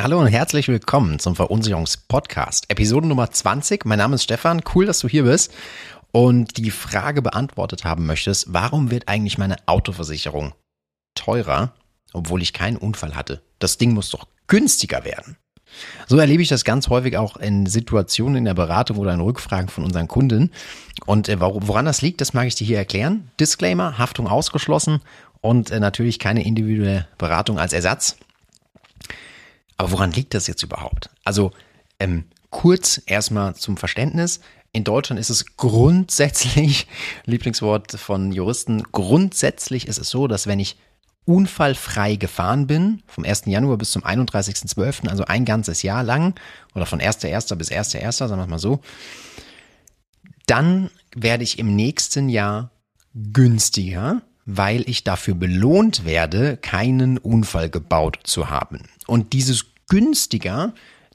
Hallo und herzlich willkommen zum Verunsicherungspodcast, Episode Nummer 20. Mein Name ist Stefan, cool, dass du hier bist und die Frage beantwortet haben möchtest, warum wird eigentlich meine Autoversicherung teurer, obwohl ich keinen Unfall hatte? Das Ding muss doch günstiger werden. So erlebe ich das ganz häufig auch in Situationen in der Beratung oder in Rückfragen von unseren Kunden. Und äh, woran das liegt, das mag ich dir hier erklären. Disclaimer, Haftung ausgeschlossen und äh, natürlich keine individuelle Beratung als Ersatz. Aber woran liegt das jetzt überhaupt? Also ähm, kurz erstmal zum Verständnis. In Deutschland ist es grundsätzlich, Lieblingswort von Juristen, grundsätzlich ist es so, dass wenn ich unfallfrei gefahren bin, vom 1. Januar bis zum 31.12., also ein ganzes Jahr lang, oder von 1.1. bis 1.1., sagen wir mal so, dann werde ich im nächsten Jahr günstiger, weil ich dafür belohnt werde, keinen Unfall gebaut zu haben. Und dieses günstiger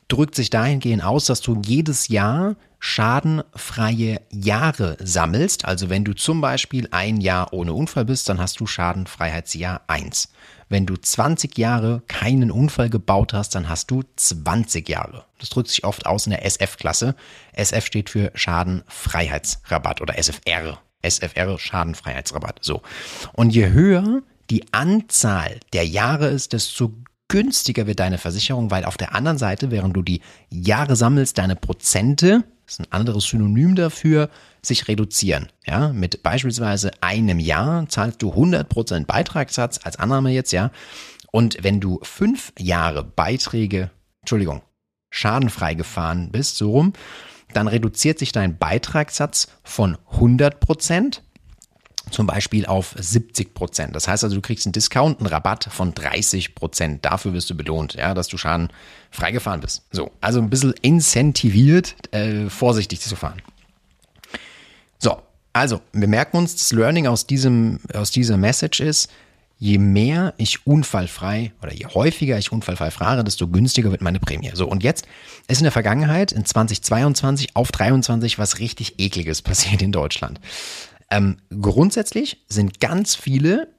drückt sich dahingehend aus, dass du jedes Jahr schadenfreie Jahre sammelst. Also wenn du zum Beispiel ein Jahr ohne Unfall bist, dann hast du Schadenfreiheitsjahr 1. Wenn du 20 Jahre keinen Unfall gebaut hast, dann hast du 20 Jahre. Das drückt sich oft aus in der SF-Klasse. SF steht für Schadenfreiheitsrabatt oder SFR. SFR Schadenfreiheitsrabatt. So. Und je höher die Anzahl der Jahre ist, desto günstiger wird deine Versicherung, weil auf der anderen Seite, während du die Jahre sammelst, deine Prozente, das ist ein anderes Synonym dafür, sich reduzieren. Ja, mit beispielsweise einem Jahr zahlst du 100% Beitragssatz als Annahme jetzt, ja. Und wenn du fünf Jahre Beiträge, Entschuldigung, schadenfrei gefahren bist, so rum, dann reduziert sich dein Beitragssatz von 100% zum Beispiel auf 70 Prozent. Das heißt also, du kriegst einen Discount, einen Rabatt von 30 Prozent. Dafür wirst du belohnt, ja, dass du Schaden freigefahren bist. So, also ein bisschen incentiviert, äh, vorsichtig zu fahren. So, also wir merken uns, das Learning aus diesem, aus dieser Message ist, je mehr ich unfallfrei oder je häufiger ich unfallfrei fahre, desto günstiger wird meine Prämie. So, und jetzt ist in der Vergangenheit, in 2022 auf 23, was richtig ekliges passiert in Deutschland. Ähm, grundsätzlich sind ganz viele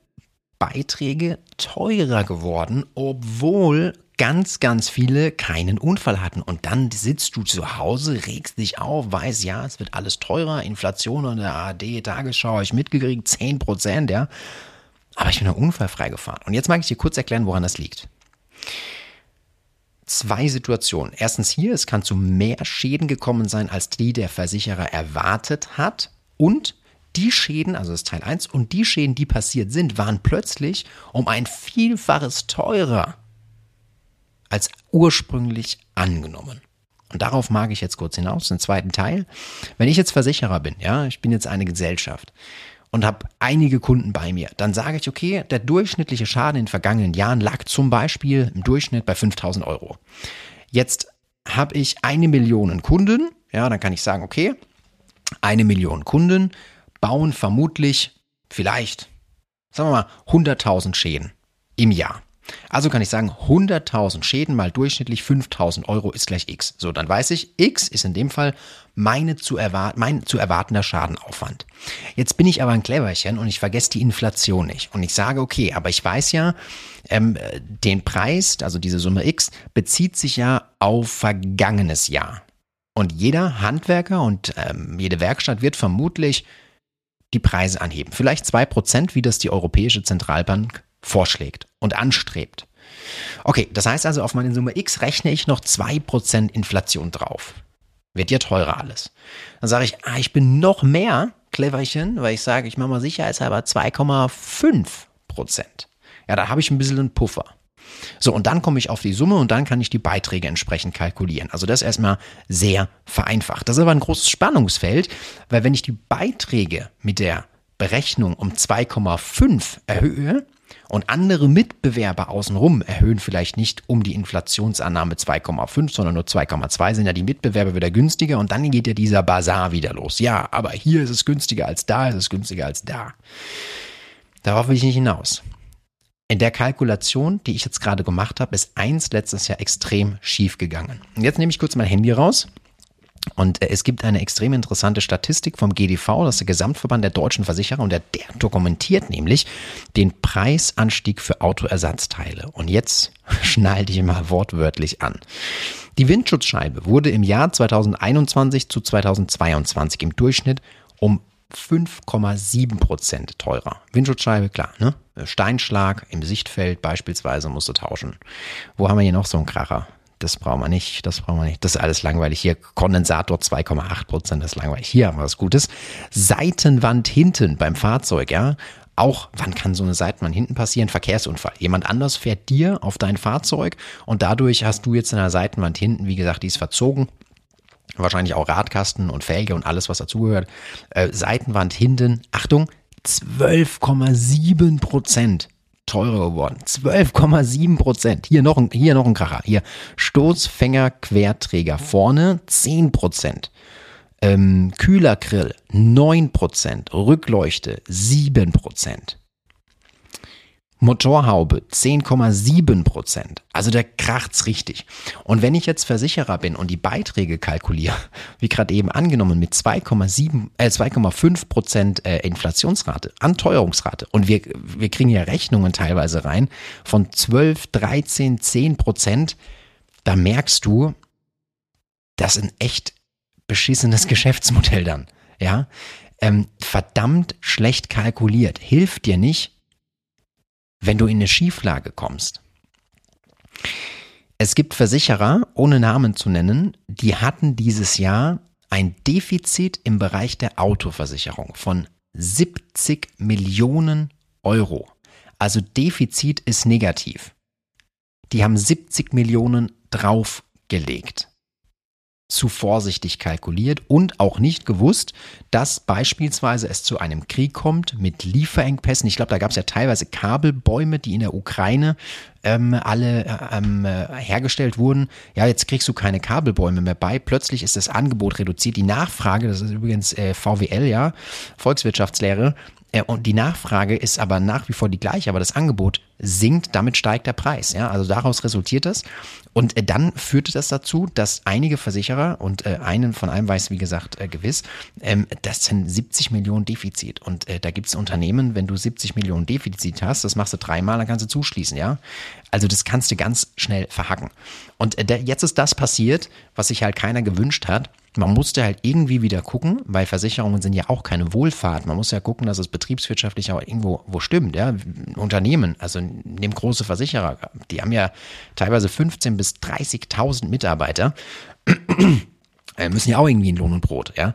Beiträge teurer geworden, obwohl ganz, ganz viele keinen Unfall hatten. Und dann sitzt du zu Hause, regst dich auf, weißt, ja, es wird alles teurer, Inflation und der ARD, Tagesschau, ich mitgekriegt, 10 Prozent, ja. Aber ich bin ja unfallfrei gefahren. Und jetzt mag ich dir kurz erklären, woran das liegt. Zwei Situationen. Erstens hier, es kann zu mehr Schäden gekommen sein, als die der Versicherer erwartet hat. Und die Schäden, also das ist Teil 1, und die Schäden, die passiert sind, waren plötzlich um ein Vielfaches teurer als ursprünglich angenommen. Und darauf mag ich jetzt kurz hinaus, den zweiten Teil. Wenn ich jetzt Versicherer bin, ja, ich bin jetzt eine Gesellschaft und habe einige Kunden bei mir, dann sage ich, okay, der durchschnittliche Schaden in den vergangenen Jahren lag zum Beispiel im Durchschnitt bei 5000 Euro. Jetzt habe ich eine Million Kunden, ja, dann kann ich sagen, okay, eine Million Kunden bauen vermutlich vielleicht, sagen wir mal, 100.000 Schäden im Jahr. Also kann ich sagen, 100.000 Schäden mal durchschnittlich 5.000 Euro ist gleich X. So, dann weiß ich, X ist in dem Fall meine zu erwart mein zu erwartender Schadenaufwand. Jetzt bin ich aber ein Cleverchen und ich vergesse die Inflation nicht. Und ich sage, okay, aber ich weiß ja, ähm, den Preis, also diese Summe X, bezieht sich ja auf vergangenes Jahr. Und jeder Handwerker und ähm, jede Werkstatt wird vermutlich die Preise anheben. Vielleicht zwei Prozent, wie das die Europäische Zentralbank vorschlägt und anstrebt. Okay, das heißt also, auf meine Summe X rechne ich noch 2% Inflation drauf. Wird ja teurer alles. Dann sage ich, ah, ich bin noch mehr Cleverchen, weil ich sage, ich mache mal sicherheitshalber 2,5%. Ja, da habe ich ein bisschen einen Puffer. So, und dann komme ich auf die Summe und dann kann ich die Beiträge entsprechend kalkulieren. Also das ist erstmal sehr vereinfacht. Das ist aber ein großes Spannungsfeld, weil wenn ich die Beiträge mit der Berechnung um 2,5 erhöhe, und andere Mitbewerber außenrum erhöhen vielleicht nicht um die Inflationsannahme 2,5, sondern nur 2,2 sind ja die Mitbewerber wieder günstiger und dann geht ja dieser Bazar wieder los. Ja, aber hier ist es günstiger als da, ist es günstiger als da. Darauf will ich nicht hinaus. In der Kalkulation, die ich jetzt gerade gemacht habe, ist eins letztes Jahr extrem schief gegangen. Und jetzt nehme ich kurz mein Handy raus Und äh, es gibt eine extrem interessante Statistik vom GDV, das ist der Gesamtverband der deutschen Versicherer, und der, der dokumentiert nämlich den Preisanstieg für Autoersatzteile. Und jetzt schnall dich mal wortwörtlich an. Die Windschutzscheibe wurde im Jahr 2021 zu 2022 im Durchschnitt um 5,7 Prozent teurer. Windschutzscheibe, klar, ne? Steinschlag im Sichtfeld beispielsweise musst du tauschen. Wo haben wir hier noch so einen Kracher? Das brauchen wir nicht, das brauchen wir nicht. Das ist alles langweilig. Hier Kondensator 2,8 Prozent, das ist langweilig. Hier haben wir was Gutes. Seitenwand hinten beim Fahrzeug, ja. Auch, wann kann so eine Seitenwand hinten passieren? Verkehrsunfall. Jemand anders fährt dir auf dein Fahrzeug und dadurch hast du jetzt in der Seitenwand hinten, wie gesagt, die ist verzogen, wahrscheinlich auch Radkasten und Felge und alles, was dazugehört. Äh, Seitenwand hinten, Achtung, 12,7 Prozent teurer geworden. 12,7 Prozent. Hier noch ein, hier noch ein Kracher. Hier Stoßfänger Querträger vorne 10 Prozent. Ähm, Kühlergrill 9 Prozent. Rückleuchte 7 Prozent. Motorhaube 10,7 Prozent. Also der kracht's richtig. Und wenn ich jetzt Versicherer bin und die Beiträge kalkuliere, wie gerade eben angenommen mit 2,7, äh, 2,5 Prozent äh, Inflationsrate, Anteuerungsrate und wir, wir kriegen ja Rechnungen teilweise rein von 12, 13, 10 Prozent, da merkst du, das ist ein echt beschissenes Geschäftsmodell dann. Ja, ähm, verdammt schlecht kalkuliert. Hilft dir nicht, wenn du in eine Schieflage kommst. Es gibt Versicherer, ohne Namen zu nennen, die hatten dieses Jahr ein Defizit im Bereich der Autoversicherung von 70 Millionen Euro. Also Defizit ist negativ. Die haben 70 Millionen draufgelegt zu vorsichtig kalkuliert und auch nicht gewusst, dass beispielsweise es zu einem Krieg kommt mit Lieferengpässen. Ich glaube, da gab es ja teilweise Kabelbäume, die in der Ukraine ähm, alle äh, ähm, äh, hergestellt wurden. Ja, jetzt kriegst du keine Kabelbäume mehr bei. Plötzlich ist das Angebot reduziert. Die Nachfrage, das ist übrigens äh, VWL, ja, Volkswirtschaftslehre, und die Nachfrage ist aber nach wie vor die gleiche, aber das Angebot sinkt, damit steigt der Preis. Ja, also daraus resultiert das. Und äh, dann führte das dazu, dass einige Versicherer und äh, einen von einem weiß, wie gesagt, gewiss, ähm, das sind 70 Millionen Defizit. Und da gibt es Unternehmen, wenn du 70 Millionen Defizit hast, das machst du dreimal, dann kannst du zuschließen, ja. Also das kannst du ganz schnell verhacken. Und jetzt ist das passiert, was sich halt keiner gewünscht hat man musste halt irgendwie wieder gucken, weil Versicherungen sind ja auch keine Wohlfahrt. Man muss ja gucken, dass es betriebswirtschaftlich auch irgendwo wo stimmt. Ja? Unternehmen, also nehmen große Versicherer, die haben ja teilweise 15.000 bis 30.000 Mitarbeiter, äh, müssen ja auch irgendwie in Lohn und Brot. Ja?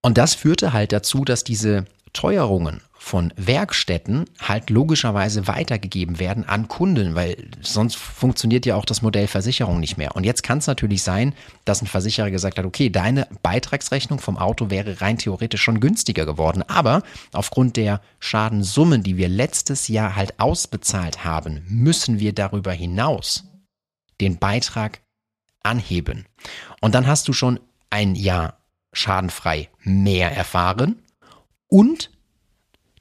Und das führte halt dazu, dass diese Teuerungen von Werkstätten halt logischerweise weitergegeben werden an Kunden, weil sonst funktioniert ja auch das Modell Versicherung nicht mehr. Und jetzt kann es natürlich sein, dass ein Versicherer gesagt hat, okay, deine Beitragsrechnung vom Auto wäre rein theoretisch schon günstiger geworden, aber aufgrund der Schadensummen, die wir letztes Jahr halt ausbezahlt haben, müssen wir darüber hinaus den Beitrag anheben. Und dann hast du schon ein Jahr schadenfrei mehr erfahren und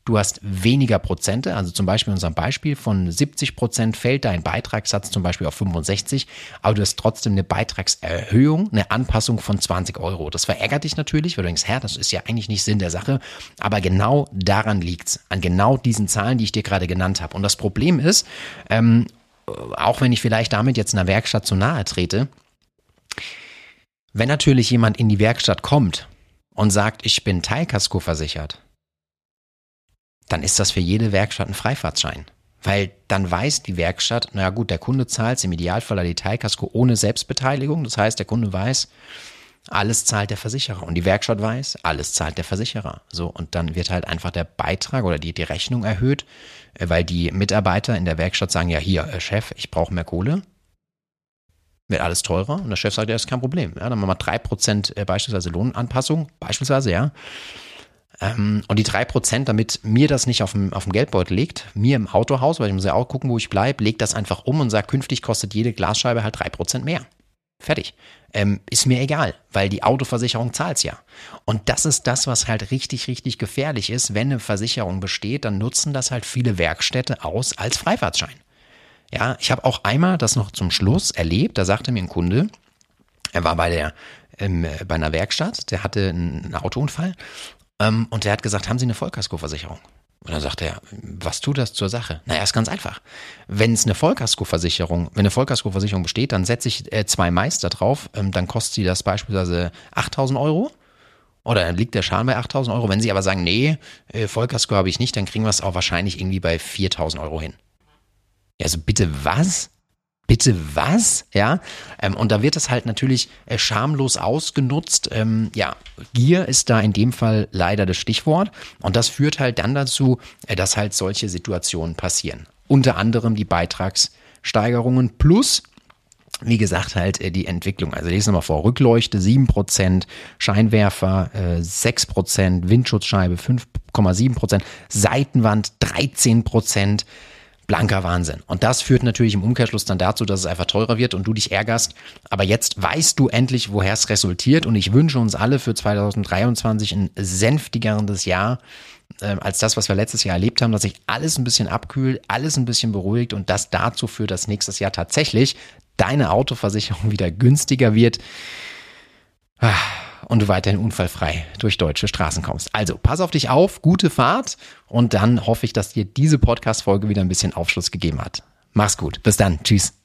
du hast weniger Prozente, also zum Beispiel in unserem Beispiel von 70 Prozent fällt dein Beitragssatz zum Beispiel auf 65, aber du hast trotzdem eine Beitragserhöhung, eine Anpassung von 20 Euro. Das verärgert dich natürlich, weil du denkst, Herr, das ist ja eigentlich nicht Sinn der Sache, aber genau daran liegt's, an genau diesen Zahlen, die ich dir gerade genannt habe. Und das Problem ist, ähm, auch wenn ich vielleicht damit jetzt einer Werkstatt zu nahe trete, wenn natürlich jemand in die Werkstatt kommt und sagt, ich bin Teilkasko versichert, dann ist das für jede Werkstatt ein Freifahrtschein. Weil dann weiß die Werkstatt, naja gut, der Kunde zahlt im Idealfall die Teilkasko ohne Selbstbeteiligung. Das heißt, der Kunde weiß, alles zahlt der Versicherer. Und die Werkstatt weiß, alles zahlt der Versicherer. So, und dann wird halt einfach der Beitrag oder die, die Rechnung erhöht, äh, weil die Mitarbeiter in der Werkstatt sagen, ja hier, äh, Chef, ich brauche mehr Kohle. Wird alles teurer. Und der Chef sagt, ja, ist kein Problem. Ja, dann machen wir drei Prozent äh, beispielsweise Lohnanpassung, beispielsweise, ja. Ähm, und die drei Prozent, damit mir das nicht auf dem, auf dem Geldbeutel liegt, mir im Autohaus, weil ich muss ja auch gucken, wo ich bleibe, legt das einfach um und sagt, künftig kostet jede Glasscheibe halt drei Prozent mehr. Fertig. Ähm, ist mir egal, weil die Autoversicherung zahlt's ja. Und das ist das, was halt richtig, richtig gefährlich ist. Wenn eine Versicherung besteht, dann nutzen das halt viele Werkstätte aus als Freifahrtschein. Ja, ich habe auch einmal das noch zum Schluss erlebt, da sagte mir ein Kunde, er war bei der ähm, bei einer Werkstatt, der hatte einen Autounfall und der hat gesagt, haben Sie eine Vollkaskoversicherung? Und dann sagt er, was tut das zur Sache? Na, ist ganz einfach. Wenn es eine Vollkaskoversicherung, wenn eine Vollkaskoversicherung besteht, dann setze ich äh, zwei Meister drauf, ähm, dann kostet sie das beispielsweise 8000 Euro. Oder dann liegt der Schaden bei 8000 Euro. Wenn sie aber sagen, nee, äh, Vollkasko habe ich nicht, dann kriegen wir es auch wahrscheinlich irgendwie bei 4000 Euro hin. Ja, also bitte was? Bitte was? Ja, ähm, und da wird es halt natürlich äh, schamlos ausgenutzt. Ähm, ja, Gier ist da in dem Fall leider das Stichwort. Und das führt halt dann dazu, äh, dass halt solche Situationen passieren. Unter anderem die Beitragssteigerungen plus wie gesagt, halt äh, die Entwicklung. Also lesen wir mal vor. Rückleuchte 7%, Scheinwerfer äh, 6%, Windschutzscheibe 5,7%, Seitenwand 13%, blanker Wahnsinn. Und das führt natürlich im Umkehrschluss dann dazu, dass es einfach teurer wird und du dich ärgerst. Aber jetzt weißt du endlich, woher es resultiert. Und ich wünsche uns alle für 2023 ein sänftigeres Jahr äh, als das, was wir letztes Jahr erlebt haben, dass sich alles ein bisschen abkühlt, alles ein bisschen beruhigt und das dazu führt, dass nächstes Jahr tatsächlich deine Autoversicherung wieder günstiger wird. Ah und du weiterhin unfallfrei durch deutsche Straßen kommst. Also pass auf dich auf, gute Fahrt und dann hoffe ich, dass dir diese Podcast-Folge wieder ein bisschen Aufschluss gegeben hat. Mach's gut. Bis dann. Tschüss.